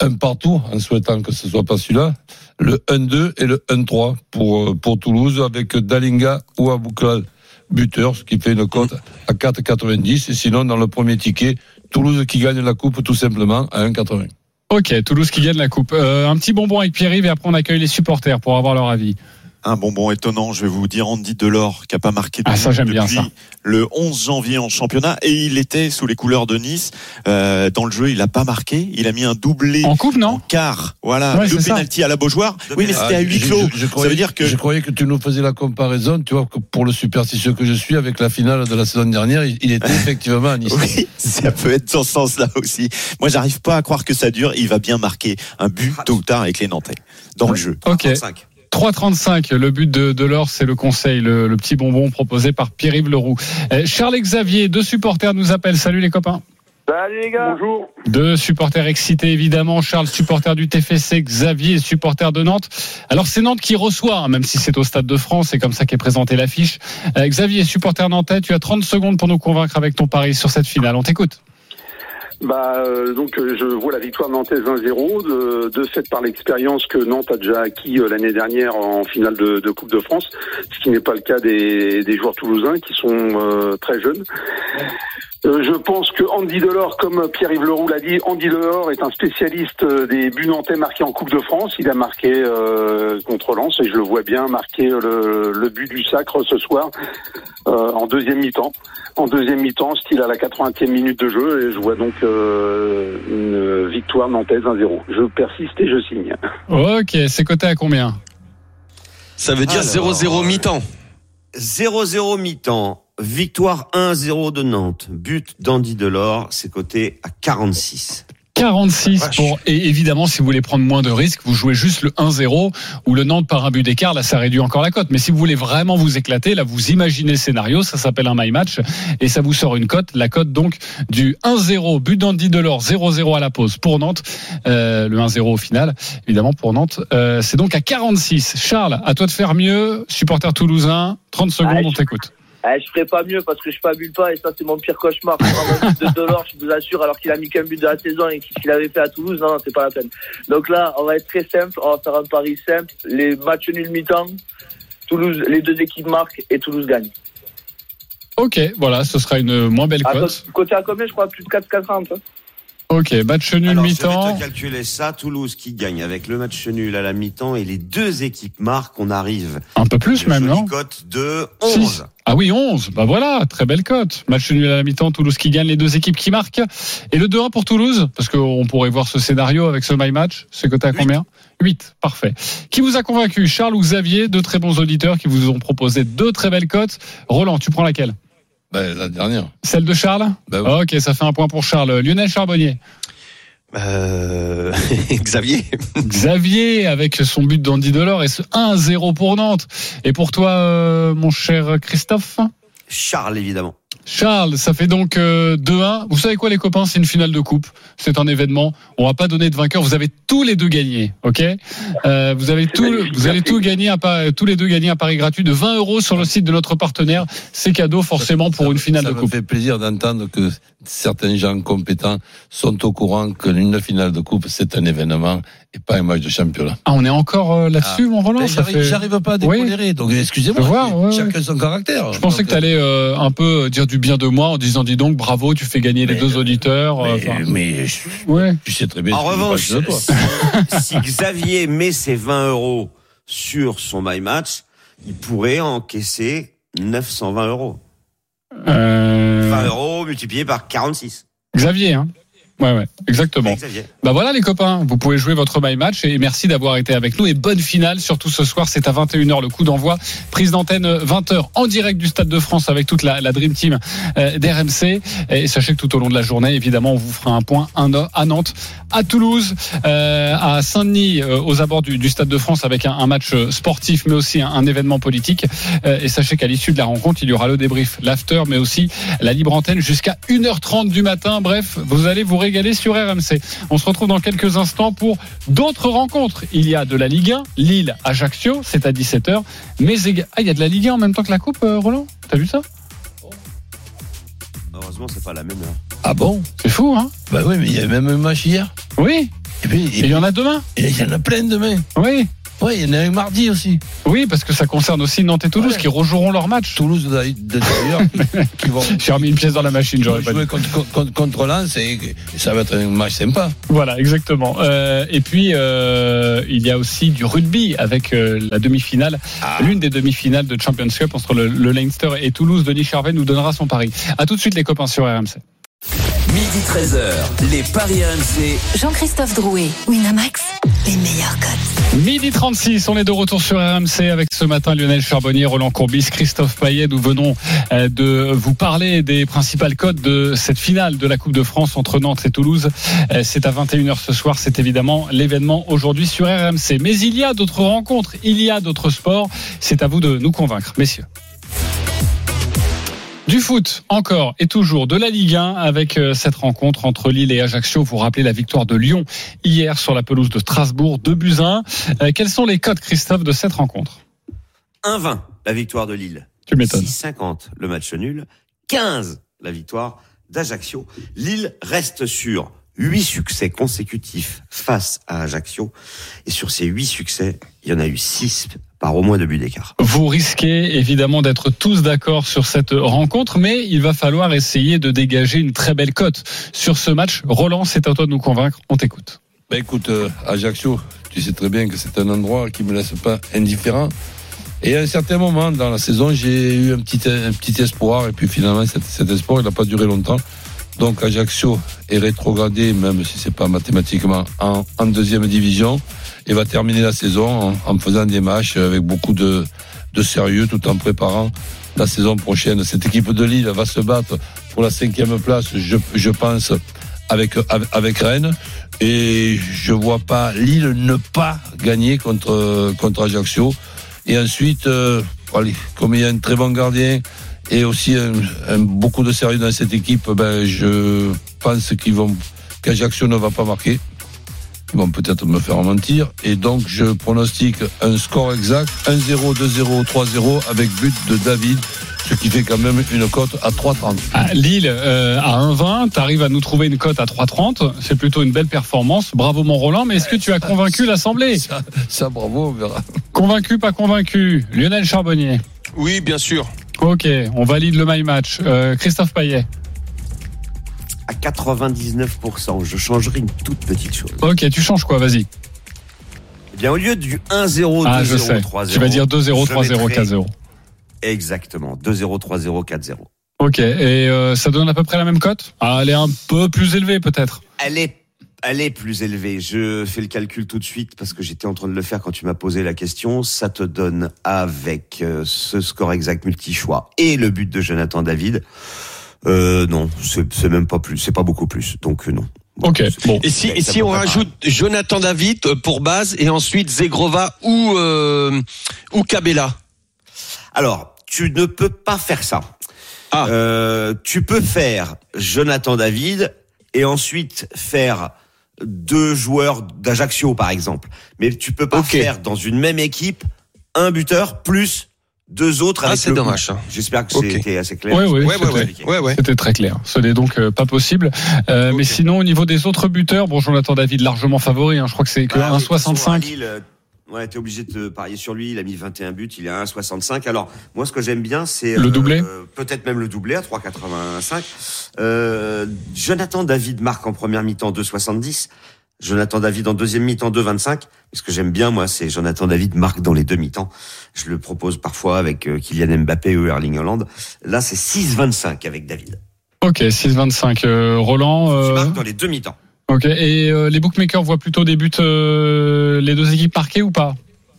1 partout, en souhaitant que ce soit pas celui-là, le 1-2 et le 1-3 pour, euh, pour Toulouse, avec Dalinga ou Aboukal buteur, ce qui fait une cote à 4,90. Et sinon, dans le premier ticket, Toulouse qui gagne la coupe tout simplement à 1,80. Ok, Toulouse qui gagne la coupe. Euh, un petit bonbon avec Pierre-Yves et après on accueille les supporters pour avoir leur avis. Un bonbon étonnant, je vais vous dire Andy Delors qui a pas marqué de Ah, ça, but j'aime bien, depuis ça. le 11 janvier en championnat et il était sous les couleurs de Nice euh, dans le jeu, il a pas marqué, il a mis un doublé En coupe, en non quart, voilà, Ouais, deux pénalty à la Beaujoire. Oui, mais c'était à huis je- clos. je- je ça croyais- veut dire que Je croyais que tu nous faisais la comparaison, tu vois, que pour le superstitieux que je suis, avec la finale de la saison dernière, il il était effectivement à Nice. oui, ça peut être dans ce sens-là aussi. Moi, j'arrive pas à croire que ça dure. Il va bien marquer un but tôt ou tard avec les Nantais dans le jeu. Ok. 35. 3,35. Le but de, de l'or, c'est le conseil, le, le petit bonbon proposé par Pierre-Yves Leroux. Euh, Charles Xavier, deux supporters nous appellent. Salut les copains. Salut les gars. Bonjour. Deux supporters excités évidemment. Charles, supporter du TFC, Xavier, supporter de Nantes. Alors c'est Nantes qui reçoit, hein, même si c'est au Stade de France, c'est comme ça qu'est présentée l'affiche. Euh, Xavier, supporter nantais, tu as 30 secondes pour nous convaincre avec ton pari sur cette finale. On t'écoute. Bah euh, donc euh, je vois la victoire nantaise 1-0 de, de fait par l'expérience que Nantes a déjà acquis euh, l'année dernière en finale de, de Coupe de France, ce qui n'est pas le cas des, des joueurs toulousains qui sont euh, très jeunes. Je pense que Andy Delors, comme Pierre-Yves Leroux l'a dit, Andy Delors est un spécialiste des buts nantais marqués en Coupe de France. Il a marqué contre Lens et je le vois bien marquer le, le but du sacre ce soir euh, en deuxième mi-temps. En deuxième mi-temps, style à la 80e minute de jeu, et je vois donc euh, une victoire nantaise 1-0. Je persiste et je signe. Ok, c'est coté à combien? Ça veut dire Alors, 0-0 mi-temps. 0-0 mi-temps, victoire 1-0 de Nantes, but d'Andy Delors, c'est coté à 46. 46 Vache. pour et évidemment si vous voulez prendre moins de risques vous jouez juste le 1-0 ou le Nantes par un but d'écart. Là ça réduit encore la cote. Mais si vous voulez vraiment vous éclater là vous imaginez le scénario. Ça s'appelle un my match et ça vous sort une cote. La cote donc du 1-0 but d'Andy Delors 0-0 à la pause pour Nantes. Euh, le 1-0 au final évidemment pour Nantes. Euh, c'est donc à 46 Charles à toi de faire mieux. Supporter toulousain 30 secondes Allez. on t'écoute Eh, je ferai pas mieux parce que je fabule pas et ça c'est mon pire cauchemar. De Delors, je vous assure, alors qu'il a mis qu'un but de la saison et qu'il avait fait à Toulouse, non, non, c'est pas la peine. Donc là, on va être très simple, on va faire un pari simple. Les matchs nuls mi-temps, Toulouse, les deux équipes marquent et Toulouse gagne. ok voilà ce sera une moins belle cote côté- à combien, je crois, plus de 4,40. hein. ok match nul Alors, je vais mi-temps te calculer ça, Toulouse qui gagne avec le match nul à la mi-temps et les deux équipes marquent, on arrive. un peu plus Une même non? cote de Six. 11. Ah oui, 11. Bah voilà, très belle cote. Match nul à la mi-temps, Toulouse qui gagne, les deux équipes qui marquent. Et le 2-1 pour Toulouse, parce qu'on pourrait voir ce scénario avec ce my match. C'est coté à combien? 8. Parfait. Qui vous a convaincu? Charles ou Xavier, deux très bons auditeurs qui vous ont proposé deux très belles cotes. Roland, tu prends laquelle? Ben, la dernière. Celle de Charles? Oui. Ok, ça fait un point pour Charles. Lionel Charbonnier. Euh, Xavier. Xavier avec son but d'Andy Delors et ce 1-0 pour Nantes. Et pour toi, euh, mon cher Christophe? Charles, évidemment. Charles, ça fait donc euh, 2-1. Vous savez quoi les copains, c'est une finale de coupe. C'est un événement. On va pas donner de vainqueur. Vous avez tous les deux gagné, ok? Euh, Vous avez tout, vous allez tout gagner à tous les deux gagner un pari gratuit de 20 euros sur le site de notre partenaire. C'est cadeau forcément pour une finale ça de me coupe. fait plaisir d'entendre que certains gens compétents sont au courant que une finale de coupe, c'est un événement et pas un match de championnat. Ah, on est encore euh, là-dessus, mon Roland. Mais ça J'arrive fait- pas à Oui. décolérer, donc excusez-moi. Ouais, chacun son caractère. Je pensais que tu allais euh, un peu dire du bien de moi en disant dis donc bravo, tu fais gagner les deux auditeurs. euh, Mais, enfin, mais je, ouais. je sais très bien. En ce que je revanche, pense de toi. si, si Xavier met ses 20 euros sur son My Match, il pourrait encaisser 920 euros. Euh, 20 euros multiplié par 46. Xavier, hein. Ouais, ouais, exactement. Bah voilà les copains, vous pouvez jouer votre My Match et merci d'avoir été avec nous. Et bonne finale surtout ce soir, c'est à 21h le coup d'envoi, prise d'antenne 20h en direct du Stade de France avec toute la, la Dream Team euh, d'RMC et sachez que tout au long de la journée évidemment on vous fera un point à Nantes, à Toulouse, euh, à Saint-Denis euh, aux abords du, du Stade de France avec un, un match sportif mais aussi un, un événement politique. Et sachez qu'à l'issue de la rencontre il y aura le débrief, l'after mais aussi la libre antenne jusqu'à 1h30 du matin, bref vous allez vous régaler sur RMC. On se retrouve dans quelques instants pour d'autres rencontres. Il y a de la Ligue 1, Lille, Ajaccio, c'est à 17h. Mais ah, il y a de la Ligue 1 en même temps que la Coupe, euh, Roland? T'as vu ça? Heureusement, c'est pas la même heure. Ah bon? C'est fou, hein? Bah oui, mais il y a même un match hier. Oui. Et puis, Et il y en a demain et il y en a plein demain. Oui. Ouais, il y en a un mardi aussi. Oui, parce que ça concerne aussi Nantes et Toulouse Ouais. qui rejoueront leur match. Toulouse d'ailleurs qui, qui vont J'ai remis une pièce dans la machine, j'aurais pas dit. jouer contre, contre, contre Lens et ça va être un match sympa. Voilà, exactement. Euh, et puis, euh, il y a aussi du rugby avec euh, la demi-finale, l'une des demi-finales de Champions Cup entre le, le Leinster et Toulouse. Denis Charvet nous donnera son pari. À tout de suite les copains sur RMC. Midi 13h, les Paris RMC. Jean-Christophe Drouet, Winamax, les meilleurs cotes. Midi 36, on est de retour sur RMC avec ce matin Lionel Charbonnier, Roland Courbis, Christophe Payet. Nous venons euh, de vous parler des principales codes de cette finale de la Coupe de France entre Nantes et Toulouse. Euh, C'est à 21h ce soir, c'est évidemment l'événement aujourd'hui sur RMC. Mais il y a d'autres rencontres, il y a d'autres sports. C'est à vous de nous convaincre, messieurs. Du foot, encore et toujours de la Ligue 1 avec euh, cette rencontre entre Lille et Ajaccio. Vous rappelez la victoire de Lyon hier sur la pelouse de Strasbourg, 2 buts à 1. Euh, quels sont les codes, Christophe, de cette rencontre? 1-20, la victoire de Lille. Tu m'étonnes. 6,50 le match nul. 15 la victoire d'Ajaccio. Lille reste sur huit succès consécutifs face à Ajaccio. Et sur ces huit succès, il y en a eu six par au moins deux buts d'écart. Vous risquez évidemment d'être tous d'accord sur cette rencontre, mais il va falloir essayer de dégager une très belle cote sur ce match. Roland, c'est à toi de nous convaincre. On t'écoute. Ben écoute, euh, Ajaccio, tu sais très bien que c'est un endroit qui me laisse pas indifférent. Et à un certain moment dans la saison, j'ai eu un petit, un petit espoir, et puis finalement, cet, cet espoir, il n'a pas duré longtemps. Donc Ajaccio est rétrogradé, même si c'est pas mathématiquement, en, deuxième division, et va terminer la saison en, faisant des matchs avec beaucoup de, sérieux, tout en préparant la saison prochaine. Cette équipe de Lille va se battre pour la cinquième place, je, pense, avec, avec, Rennes. Et je vois pas Lille ne pas gagner contre, Ajaccio. Et ensuite, euh, comme il y a un très bon gardien et aussi un, un- beaucoup de sérieux dans cette équipe, ben, je pense qu'ils vont qu'Ajaccio ne va pas marquer. Ils vont peut-être me faire mentir. Et donc, je pronostique un score exact 1-0, 2-0, 3-0 avec but de David, ce qui fait quand même une cote à 3-30. Ah, Lille euh, à 1,20, tu arrives à nous trouver une cote à 3,30. C'est plutôt une belle performance. Bravo mon Roland, mais est-ce que tu as convaincu l'Assemblée? Ça, ça, bravo, on verra. Convaincu, pas convaincu? Lionel Charbonnier. Oui, bien sûr. Ok, on valide le my match. Euh, Christophe Payet. À 99%, je changerai une toute petite chose. Ok, tu changes quoi Vas-y. Eh bien, au lieu du 1-0, 2-0, Ah, je sais. 3-0. Tu vas dire 2-0, je 3-0, mettrai- 4-0. Exactement. 2-0, 3-0, 4-0. Ok, et euh, ça donne à peu près la même cote? Ah, Elle est un peu plus élevée peut-être. Elle est, elle est plus élevée. Je fais le calcul tout de suite parce que j'étais en train de le faire quand tu m'as posé la question. Ça te donne avec euh, ce score exact multi-choix et le but de Jonathan David. Euh, non, c'est c'est même pas plus. C'est pas beaucoup plus. Donc euh, non. Ok, bon. Et si, et si on rajoute Jonathan David euh, pour base et ensuite Zegrova ou euh, ou Cabella Alors, tu ne peux pas faire ça. Ah. Euh, tu peux faire Jonathan David et ensuite faire deux joueurs d'Ajaccio, par exemple. Mais tu peux pas faire dans une même équipe un buteur plus deux autres. Ah, avec c'est le dommage. J'espère que c'était assez clair. Oui, oui, Ouais, ouais, c'était- ouais, ouais, ouais. C'était très clair. Ce n'est donc euh, pas possible. Euh, Mais sinon, au niveau des autres buteurs, bon, Jonathan David largement favori. hein. je crois que c'est que Ah oui, de toute façon, à 1,65. Euh, Ouais, t'es obligé de parier sur lui. Il a mis 21 buts, il est à 1,65. Alors, moi, ce que j'aime bien, c'est Le doublé Peut-être même le doublé à 3,85. Euh, Jonathan David marque en première mi-temps 2,70. Jonathan David en deuxième mi-temps 2,25. Ce que j'aime bien, moi, c'est Jonathan David marque dans les deux mi-temps. Je le propose parfois avec euh, Kylian Mbappé ou Erling Haaland. Là, c'est 6,25 avec David. Ok, 6,25. Euh, Roland. Qui euh, marque dans les deux mi-temps. Ok, et euh, les bookmakers voient plutôt des buts, euh, les deux équipes marquées ou pas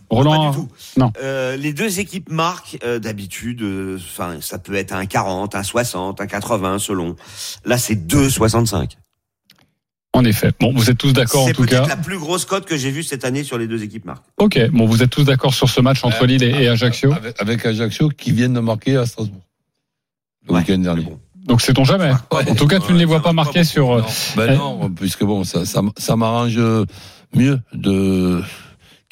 Roland. Pas du tout. non. Euh, les deux équipes marquent euh, d'habitude. euh, Enfin, ça peut être un 40, un 60, un 80 selon. Là, c'est 2,65. En effet. Bon, vous êtes tous d'accord en C'est tout cas. peut-être la plus grosse cote que j'ai vue cette année sur les deux équipes marques. Ok, bon, vous êtes tous d'accord sur ce match entre Euh, Lille et, et Ajaccio. Avec, avec Ajaccio qui viennent de marquer à Strasbourg. Le Ouais, week-end dernier. bon. Donc c'est ton jamais. en tout cas, tu ne les vois pas marqués sur. euh, Non, ben non, puisque bon, ça, ça, ça m'arrange mieux de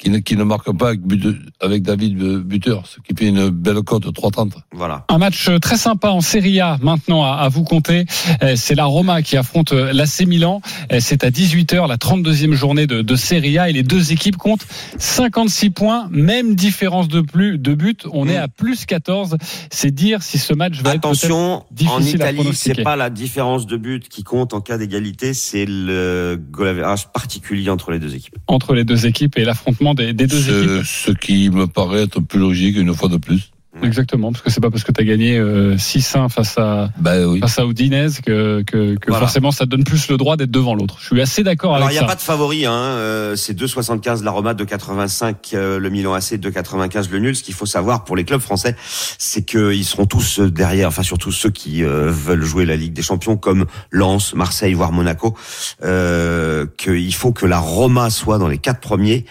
qui ne, qui ne marque pas avec, but de- avec David euh, buteur, ce qui fait une belle cote 3,30. Voilà. Un match très sympa en Serie A maintenant à, à vous compter. Euh, C'est la Roma qui affronte euh, l'AC Milan. Euh, C'est à 18h, la 32e journée de, de Serie A et les deux équipes comptent 56 points, même différence de plus de but. On est à plus 14. C'est dire si ce match va être Attention, difficile en à Italie, c'est pas la différence de but qui compte en cas d'égalité, c'est le goal average particulier entre les deux équipes. entre les deux équipes et l'affrontement des, des deux équipes. Ce, ce qui me paraît être plus logique une fois de plus. Exactement, parce que c'est pas parce que tu as gagné euh, 6-1 face à Ben oui. face à Udinese que, que, que Voilà. forcément ça te donne plus le droit d'être devant l'autre. Je suis assez d'accord Alors, avec il n'y a ça. pas de favori, hein. euh, c'est 2,75 la Roma, 2,85 euh, le Milan AC, 2,95 le nul. Ce qu'il faut savoir pour les clubs français, c'est qu'ils seront tous derrière, enfin surtout ceux qui euh, veulent jouer la Ligue des Champions, comme Lens, Marseille, voire Monaco, euh, qu'il faut que la Roma soit dans les quatre premiers.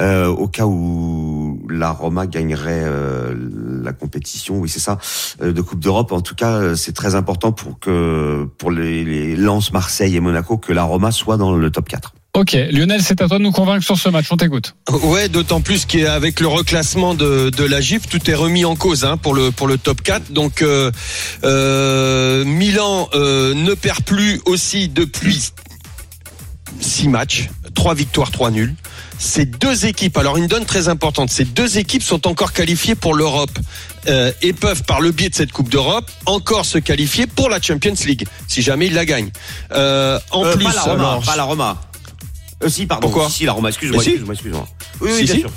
Euh, au cas où la Roma gagnerait euh, la compétition, oui c'est ça, euh, de Coupe d'Europe. En tout cas, euh, c'est très important pour que pour les, les Lens, Marseille et Monaco que la Roma soit dans le top 4. Ok, Lionel, c'est à toi de nous convaincre sur ce match. On t'écoute. Ouais, d'autant plus qu'avec le reclassement de, de la GIF, tout est remis en cause hein, pour le pour le top 4. Donc euh, euh, Milan euh, ne perd plus aussi depuis six matchs, trois victoires, trois nuls. Ces deux équipes, alors une donne très importante, ces deux équipes sont encore qualifiées pour l'Europe euh, et peuvent, par le biais de cette Coupe d'Europe, encore se qualifier pour la Champions League, si jamais ils la gagnent. Euh, en Euh, plus, pas la Roma, alors, pas la Roma. Si, pardon. Pourquoi si, si, la Roma, excuse-moi, si. excuse-moi, excuse-moi. Oui, oui, Si, bien si. sûr.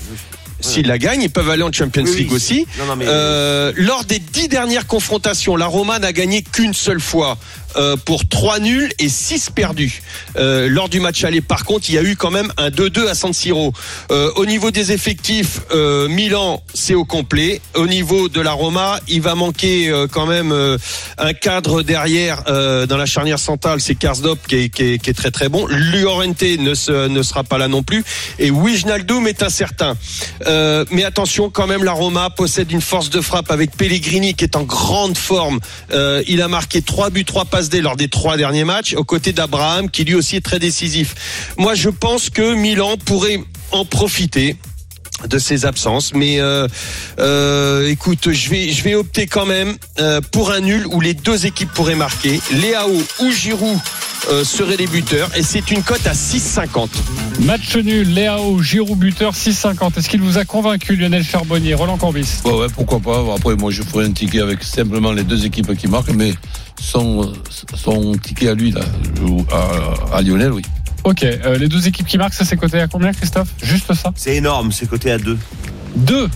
S'ils la gagnent, ils peuvent aller en Champions Oui, League si. aussi. Non, non, mais- Euh, lors des dix dernières confrontations, la Roma n'a gagné qu'une seule fois. Euh, pour trois nuls et six perdus. Euh, lors du match aller, par contre, il y a eu quand même un 2-2 à San Siro. Euh, au niveau des effectifs, euh, Milan, c'est au complet. Au niveau de la Roma, il va manquer euh, quand même un cadre derrière dans la charnière centrale. C'est Karsdorp qui est, qui, est, qui est très très bon. Llorente ne, se, ne sera pas là non plus. Et Wijnaldum est incertain. Mais attention, quand même, la Roma possède une force de frappe avec Pellegrini qui est en grande forme. Il a marqué trois buts, trois passes Lors des trois derniers matchs, aux côtés d'Abraham qui lui aussi est très décisif. Moi, je pense que Milan pourrait en profiter de ses absences. Mais euh, euh, écoute, je vais, je vais opter quand même euh, pour un nul où les deux équipes pourraient marquer. Léao ou Giroud euh, seraient les buteurs et c'est une cote à 6,50. Match nul, Léao, Giroud buteur, 6,50. Est-ce qu'il vous a convaincu, Lionel Charbonnier, Roland Corbis? Ouais, ouais, pourquoi pas. Après, moi, je ferais un ticket avec simplement les deux équipes qui marquent, mais son, son ticket à lui, là, ou à, à Lionel, oui. Ok, euh, les deux équipes qui marquent, ça c'est coté à combien, Christophe? Juste ça? C'est énorme, c'est coté à 2. 2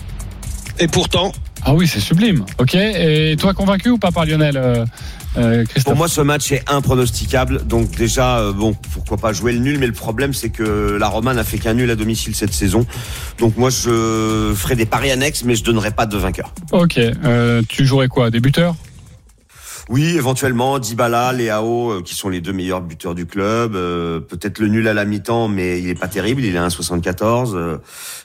Et pourtant, Ah oui, c'est sublime. Ok, et toi convaincu ou pas par Lionel, euh, euh, Christophe? Pour moi, ce match est impronosticable. Donc déjà, euh, bon, pourquoi pas jouer le nul, mais le problème, c'est que la Roma n'a fait qu'un nul à domicile cette saison. Donc moi, je ferai des paris annexes, mais je donnerai pas de vainqueur. Ok, euh, tu jouerais quoi? Des buteurs? Oui, éventuellement, Dybala, Léao, euh, qui sont les deux meilleurs buteurs du club. euh, Peut-être le nul à la mi-temps, mais il est pas terrible. Il est à 1,74. Euh,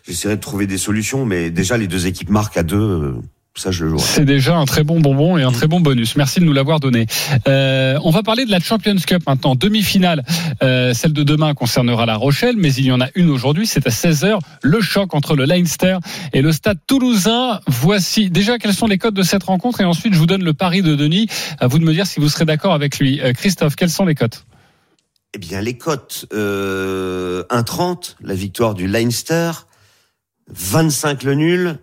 J'essaierai de trouver des solutions, mais déjà, les deux équipes marquent à deux. Euh, ça, je le. C'est déjà un très bon bonbon et un très bon bonus. Merci de nous l'avoir donné. Euh, on va parler de la Champions Cup maintenant. Demi-finale, euh, celle de demain concernera La Rochelle, mais il y en a une aujourd'hui. C'est à 16h. Le choc entre le Leinster et le Stade Toulousain. Voici déjà quels sont les codes de cette rencontre et ensuite je vous donne le pari de Denis. À vous de me dire si vous serez d'accord avec lui. Euh, Christophe, quels sont les cotes? Eh bien, les cotes, euh, 1,30, la victoire du Leinster, 25 le nul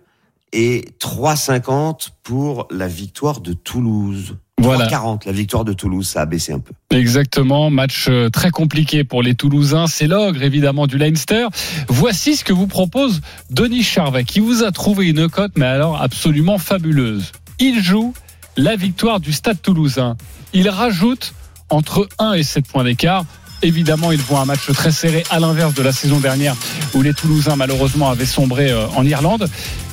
et 3,50 pour la victoire de Toulouse. Voilà. 3,40 la victoire de Toulouse, ça a baissé un peu. Exactement, match euh, très compliqué pour les Toulousains. C'est l'ogre évidemment du Leinster. Voici ce que vous propose Denis Charvet, qui vous a trouvé une cote, mais alors absolument fabuleuse. Il joue la victoire du Stade Toulousain. Il rajoute entre 1 et 7 points d'écart. Évidemment, ils vont un match très serré, à l'inverse de la saison dernière où les Toulousains malheureusement avaient sombré euh, en Irlande.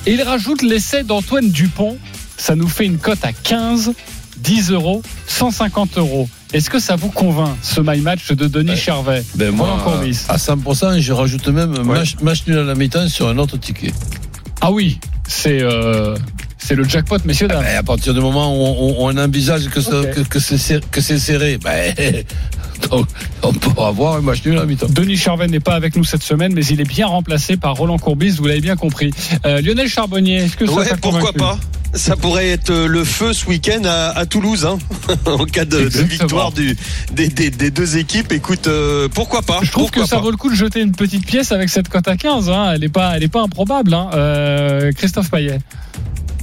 Et il rajoute l'essai d'Antoine Dupont. Ça nous fait une cote à 15, 10 euros, 150 euros. Est-ce que ça vous convainc, ce my match de Denis. Charvet? Ben moi, à 100%, je rajoute même Ouais. match, match nul à la mi-temps sur un autre ticket. Ah oui, c'est euh, c'est le jackpot, messieurs dames. Ben, à partir du moment où on, envisage que, que, que c'est serré- donc, on peut avoir un match nul à mi-temps. Denis Charvet n'est pas avec nous cette semaine, mais il est bien remplacé par Roland Courbis, vous l'avez bien compris. Euh, Lionel Charbonnier, est-ce que ça ouais, pourquoi pas ça pourrait être euh, le feu ce week-end à, à Toulouse, hein, en cas de, victoire du, des, des- des deux équipes. Écoute, euh, pourquoi pas Je trouve pourquoi que ça pas. vaut le coup de jeter une petite pièce avec cette cote à 15. Hein. Elle n'est pas, elle est pas improbable. Hein. Euh, Christophe Payet.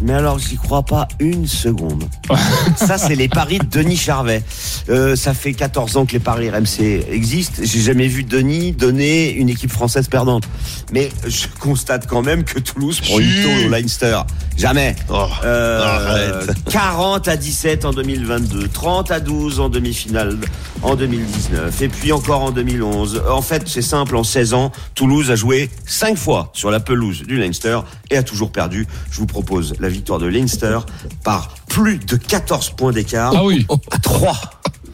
Mais alors, j'y crois pas une seconde. ça, c'est les paris de Denis Charvet. Euh, ça fait 14 ans que les paris RMC existent. J'ai jamais vu Denis donner une équipe française perdante. Mais je constate quand même que Toulouse prend une tôle au Leinster. Jamais. Oh, Euh, arrête. 40 à 17 en 2022, 30 à 12 en demi-finale en 2019, et puis encore en 2011. En fait, c'est simple, en 16 ans, Toulouse a joué 5 fois sur la pelouse du Leinster et a toujours perdu. Je vous propose la victoire de Leinster par plus de 14 points d'écart Ah oui. à 3.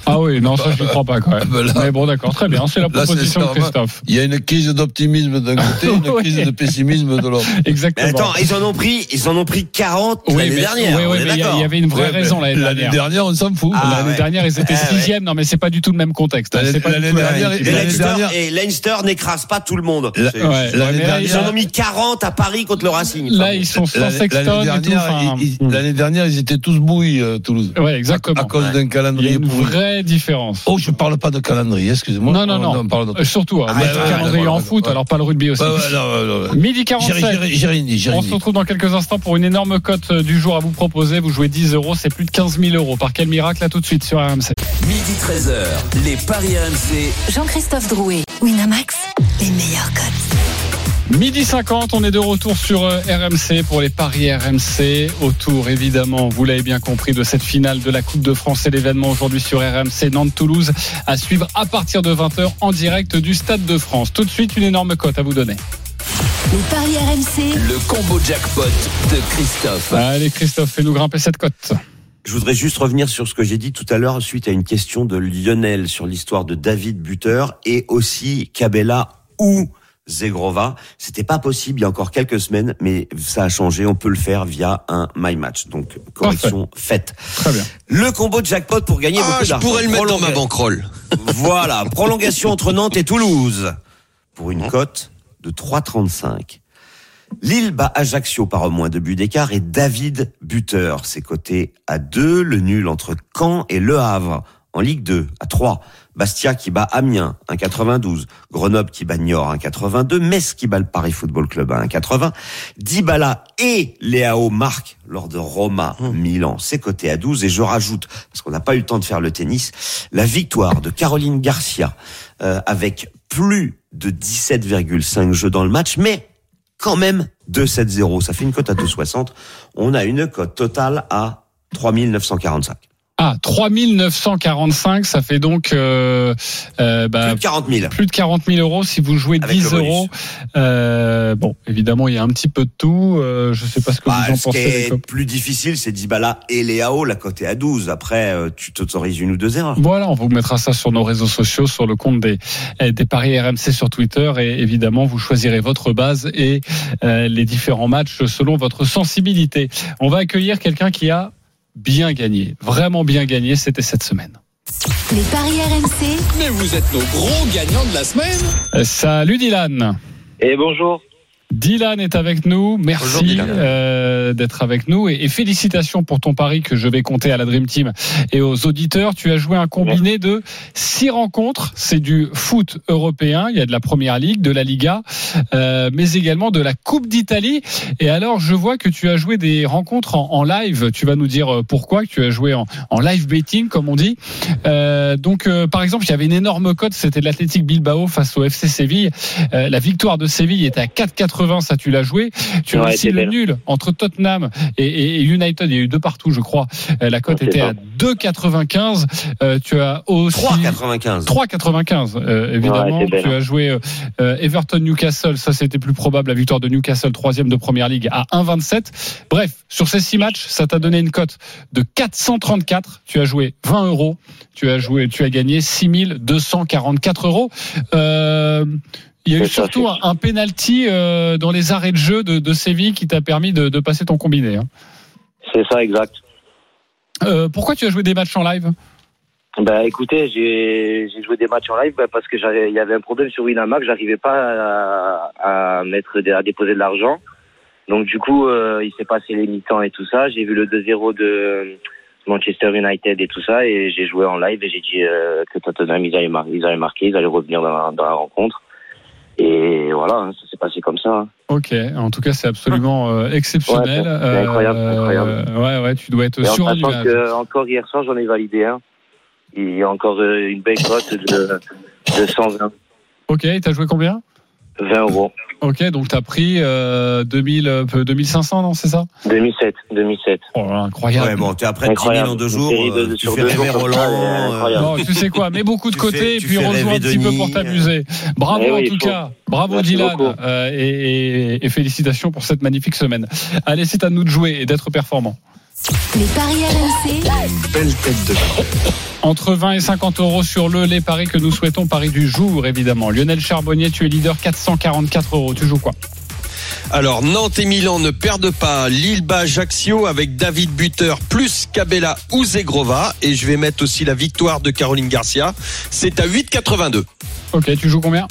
Ah oui, non, ça je ne crois pas quand même. Ben là- Mais bon, d'accord, très bien. C'est la Là, proposition de Christophe. Il y a une crise d'optimisme d'un côté, une Oui. crise de pessimisme de l'autre. Mais Exactement. attends, ils en ont pris, ils en ont pris 40 oui, l'année dernière. oui, oui, mais il y avait une vraie Ouais, raison l'année L'année dernière. dernière, on s'en fout. Ah, L'année ouais. dernière, ils étaient Ah, ouais. sixième. Non, mais c'est pas du tout le même contexte. L'année- dernière, Et Leinster, dernière- et Leinster n'écrase pas tout le monde. Ils en ont- mis 40 à Paris contre le Racing. Là, ils sont sans L'année Sexton l'année et tout. dernière, ils- ils- l'année dernière, ils étaient tous bouillis, euh, Toulouse. Ouais, exactement. À, cause d'un calendrier pourri. Vraie différence. Oh, je parle pas de calendrier, excusez-moi. Non, non, non. on parle d'autre Euh, Surtout, hein, arrête, calendrier en foot, alors pas le rugby aussi. Non. Midi J'ai- 47. j'ai- J'ai rien dit, j'ai rien On se retrouve dans quelques instants pour une énorme cote euh, du jour à vous proposer. Vous jouez 10 euros, c'est plus de 15 000 euros. Par quel miracle là tout de suite sur RMC Midi 13h, les Paris RMC. Jean-Christophe Drouet, Winamax, les meilleurs cotes. Midi 50, on est de retour sur euh, RMC pour les paris RMC. Autour, évidemment, vous l'avez bien compris, de cette finale de la Coupe de France et l'événement aujourd'hui sur RMC Nantes-Toulouse à suivre à partir de 20h en direct du Stade de France. Tout de suite, une énorme cote à vous donner. Les paris RMC, Le combo jackpot de Christophe. Allez, Christophe, fais-nous grimper cette cote. Je voudrais juste revenir sur ce que j'ai dit tout à l'heure suite à une question de Lionel sur l'histoire de David Buteur et aussi Cabella ou Zegrova. C'était pas possible il y a encore quelques semaines, mais ça a changé. On peut le faire via un My Match. Donc, correction faite. Très bien. Le combo de jackpot pour gagner Ah, beaucoup je d'argent. pourrais le mettre dans ma banquerolle. Voilà, prolongation entre Nantes et Toulouse pour une cote de 3,35. Lille bat Ajaccio par au moins deux buts d'écart et David buteur. C'est coté à 2, le nul entre Caen et Le Havre en Ligue 2 à 3. Bastia qui bat Amiens 1,92. Grenoble qui bat Niort 1,82. Metz qui bat le Paris Football Club à 1,80. Dybala et Léao marquent lors de Roma Milan. C'est coté à 12 et je rajoute parce qu'on n'a pas eu le temps de faire le tennis la victoire de Caroline Garcia euh, avec plus de 17,5 jeux dans le match, mais quand même 2,70. Ça fait une cote à 2,60. On a une cote totale à 3945. Ah, 3945, ça fait donc euh, euh, bah, Plus de 40 000. plus de 40 000 euros si vous jouez Avec 10 le bonus. euros. Euh, bon, évidemment, il y a un petit peu de tout. Euh, je sais pas ce que Bah, vous en ce qui pensez. est plus difficile, c'est Dybala et Léao, la est à 12. Après, euh, tu t'autorises une ou deux erreurs. Voilà, on vous mettra ça sur nos réseaux sociaux, sur le compte des, des paris RMC sur Twitter. Et évidemment, vous choisirez votre base et les différents matchs selon votre sensibilité. On va accueillir quelqu'un qui a bien gagné, vraiment bien gagné. C'était cette semaine. les paris RMC, Mais vous êtes nos gros gagnants de la semaine. Euh, Salut Dylan. Et bonjour. Dylan est avec nous. Merci euh, d'être avec nous et, et félicitations pour ton pari que je vais compter à la Dream Team et aux auditeurs. Tu as joué un combiné de six rencontres. C'est du foot européen. Il y a de la Première Ligue, de la Liga, euh, mais également de la Coupe d'Italie. Et alors, je vois que tu as joué des rencontres en, en live. Tu vas nous dire euh, pourquoi. que Tu as joué en, en live betting, comme on dit. Euh, donc, euh, par exemple, il y avait une énorme cote. C'était de l'Athletic Bilbao face au FC Séville. Euh, la victoire de Séville était à 4,80. Ça, tu l'as joué? Tu as Ouais, aussi le belle. nul entre Tottenham et, United. Il y a eu deux partout, je crois. Euh, la cote était à 2,95. Euh, tu as aussi 3,95. 3,95 euh, évidemment. Ouais, tu hein. as joué euh, Everton Newcastle, ça c'était plus probable la victoire de Newcastle troisième de première ligue à 1,27. Bref, sur ces six matchs, ça t'a donné une cote de 434. Tu as joué 20 euros. Tu as joué, tu as gagné 6244 euros. Euh, il y a eu ça, surtout un, penalty euh, dans les arrêts de jeu de, de Séville qui t'a permis de, de passer ton combiné. hein. C'est ça, exact. Euh, pourquoi tu as joué des matchs en live? Bah écoutez, j'ai joué des matchs en live bah, parce que j'avais il y avait un problème sur Winamax, j'arrivais pas à, à mettre à déposer de l'argent. Donc du coup, euh, il s'est passé les mi-temps et tout ça. J'ai vu le 2-0 de Manchester United et tout ça et j'ai joué en live et j'ai dit euh, que Tottenham ils allaient, mar- ils allaient marquer, ils allaient revenir dans la, dans la rencontre. Et voilà, hein, ça s'est passé comme ça. hein. Ok, en tout cas c'est absolument euh, exceptionnel. Ouais, c'est- incroyable, c'est incroyable. Euh, ouais, ouais, tu dois être Et en que encore hier soir, j'en ai validé un. Il y a encore euh, une belle cote de, de 120 Ok, t'as joué combien? 20 euros. Ok, donc t'as pris euh, 2000, euh, 2500, non, c'est ça? 2007, 2007. Oh, là, incroyable. Ouais, bon, t'es après 10 000 Incroyable. en deux jours. de- euh, tu sur fais deux rêver Roland. incroyable. Non, tu sais quoi, mets beaucoup de Tu côté fais- et tu puis rejoins un petit peu pour t'amuser. Bravo Eh en tout faut. cas, bravo Merci Dylan euh, et, et- et félicitations pour cette magnifique semaine. Allez, c'est à nous de jouer et d'être performants. Les paris RMC. Belle tête de Entre 20 et 50 euros sur le les paris que nous souhaitons, paris du jour évidemment. Lionel Charbonnier, tu es leader, 444 euros. Tu joues quoi? Alors Nantes et Milan ne perdent pas. Lille bat Ajaccio avec David Buter plus Cabella ou Zegrova. Et je vais mettre aussi la victoire de Caroline Garcia. C'est à 8,82. Ok, tu joues combien?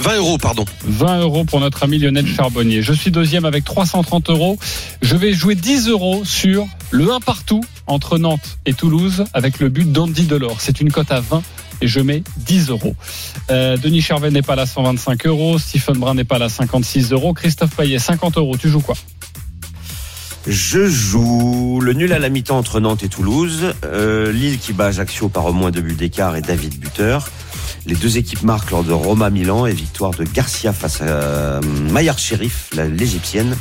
20 euros, pardon. 20 euros pour notre ami Lionel Charbonnier. Je suis deuxième avec 330 euros. Je vais jouer 10 euros sur le 1 partout entre Nantes et Toulouse avec le but d'Andy Delors. C'est une cote à 20 et je mets 10 euros. Euh, Denis Charvet n'est pas là, 125 euros. Stephen Brun n'est pas là, 56 euros. Christophe Payet, 50 euros. Tu joues quoi? Je joue le nul à la mi-temps entre Nantes et Toulouse. Euh, Lille qui bat Ajaccio par au moins deux buts d'écart et David Buter. Les deux équipes marquent lors de Roma-Milan et victoire de Garcia face à euh, Maillard Sheriff, l'égyptienne.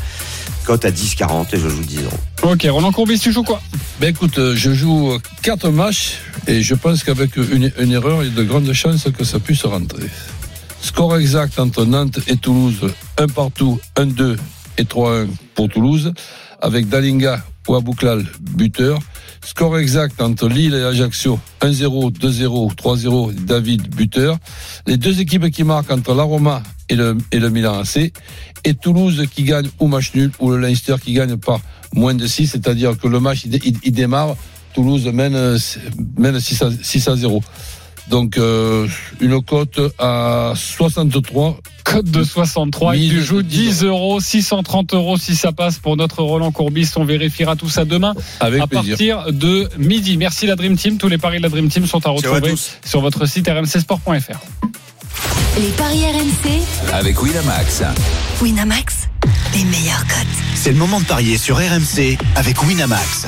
Cote à 10,40 et je joue 10 euros. Ok, Roland Courbis, tu joues quoi? Ben écoute, euh, je joue quatre matchs et je pense qu'avec une, une erreur, il y a de grandes chances que ça puisse rentrer. Score exact entre Nantes et Toulouse, un partout, 1-2 et 3-1 pour Toulouse, avec Dalinga ou Abouklal buteur. Score exact entre Lille et Ajaccio, 1-0, 2-0, 3-0, David buteur. Les deux équipes qui marquent entre la Roma et le, et le Milan AC. Et Toulouse qui gagne ou match nul, ou le Leinster qui gagne par moins de 6, c'est-à-dire que le match il, dé- il- il démarre, Toulouse mène, euh, mène 6 à, 6 à 0. Donc euh, une cote à 63. Cote de 63 et tu Mille- joues 10 euros, 630 euros si ça passe pour notre Roland Courbis. On vérifiera tout ça demain Avec à plaisir. partir de midi. Merci la Dream Team. Tous les paris de la Dream Team sont à retrouver sur votre site rmcsport.fr. Les paris RMC. Avec Winamax. Winamax, les meilleurs cotes. C'est le moment de parier sur RMC avec Winamax.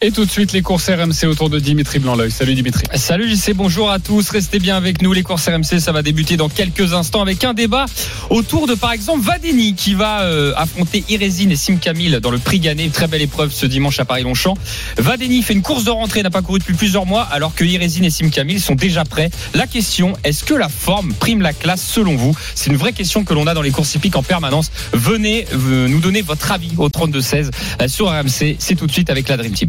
Et tout de suite, les courses RMC autour de Dimitri Blanc-L'œil. Salut Dimitri. Salut JC, bonjour à tous. Restez bien avec nous. Les courses RMC, ça va débuter dans quelques instants avec un débat autour de, par exemple, Vadeni qui va euh, affronter Irésine et Sim Camille dans le prix Gannet. Très belle épreuve ce dimanche à Paris-Longchamp. Vadeni fait une course de rentrée, n'a pas couru depuis plusieurs mois, alors que Irésine et Sim Camille sont déjà prêts. La question, est-ce que la forme prime la classe selon vous? C'est une vraie question que l'on a dans les courses hippiques en permanence. Venez euh, nous donner votre avis au 32-16 euh, sur RMC. C'est tout de suite avec la Dream Team.